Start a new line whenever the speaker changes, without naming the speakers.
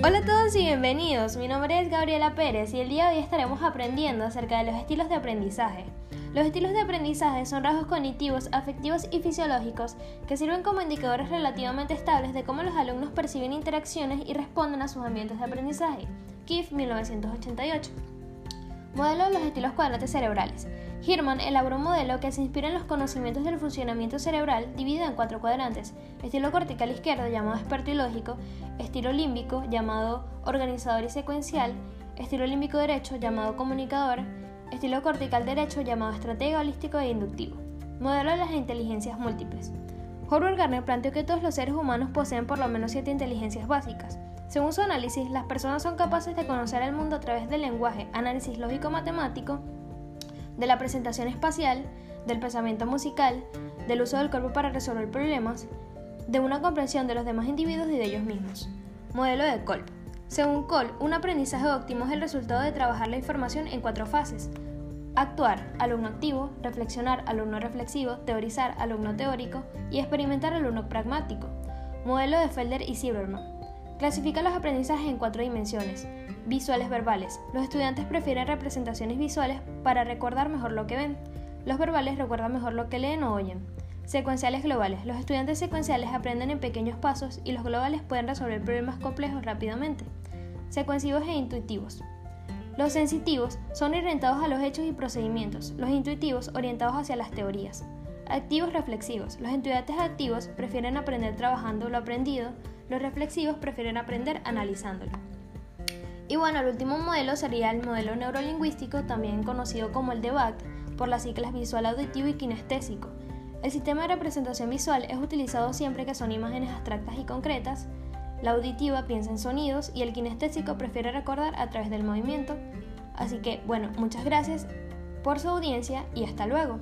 Hola a todos y bienvenidos. Mi nombre es Gabriela Pérez y el día de hoy estaremos aprendiendo acerca de los estilos de aprendizaje. Los estilos de aprendizaje son rasgos cognitivos, afectivos y fisiológicos que sirven como indicadores relativamente estables de cómo los alumnos perciben interacciones y responden a sus ambientes de aprendizaje. KIF 1988. Modelo de los estilos cuadrantes cerebrales. Hirman elaboró un modelo que se inspira en los conocimientos del funcionamiento cerebral dividido en cuatro cuadrantes. Estilo cortical izquierdo llamado experto y lógico, estilo límbico llamado organizador y secuencial, estilo límbico derecho llamado comunicador, estilo cortical derecho llamado estratega holístico e inductivo. Modelo de las inteligencias múltiples. Howard Gardner planteó que todos los seres humanos poseen por lo menos siete inteligencias básicas. Según su análisis, las personas son capaces de conocer el mundo a través del lenguaje, análisis lógico-matemático, de la presentación espacial, del pensamiento musical, del uso del cuerpo para resolver problemas, de una comprensión de los demás individuos y de ellos mismos. Modelo de Kolb. Según Kolb, un aprendizaje óptimo es el resultado de trabajar la información en cuatro fases. Actuar, alumno activo, reflexionar, alumno reflexivo, teorizar, alumno teórico y experimentar, alumno pragmático. Modelo de Felder y Silverman. Clasifica los aprendizajes en cuatro dimensiones. Visuales verbales. Los estudiantes prefieren representaciones visuales para recordar mejor lo que ven. Los verbales recuerdan mejor lo que leen o oyen. Secuenciales globales. Los estudiantes secuenciales aprenden en pequeños pasos y los globales pueden resolver problemas complejos rápidamente. Secuencivos e intuitivos. Los sensitivos son orientados a los hechos y procedimientos, los intuitivos orientados hacia las teorías. Activos reflexivos. Los estudiantes activos prefieren aprender trabajando lo aprendido, los reflexivos prefieren aprender analizándolo. Y bueno, el último modelo sería el modelo neurolingüístico, también conocido como el de BACT, por las siglas visual, auditivo y kinestésico. El sistema de representación visual es utilizado siempre que son imágenes abstractas y concretas. La auditiva piensa en sonidos y el kinestésico prefiere recordar a través del movimiento. Así que, bueno, muchas gracias por su audiencia y hasta luego.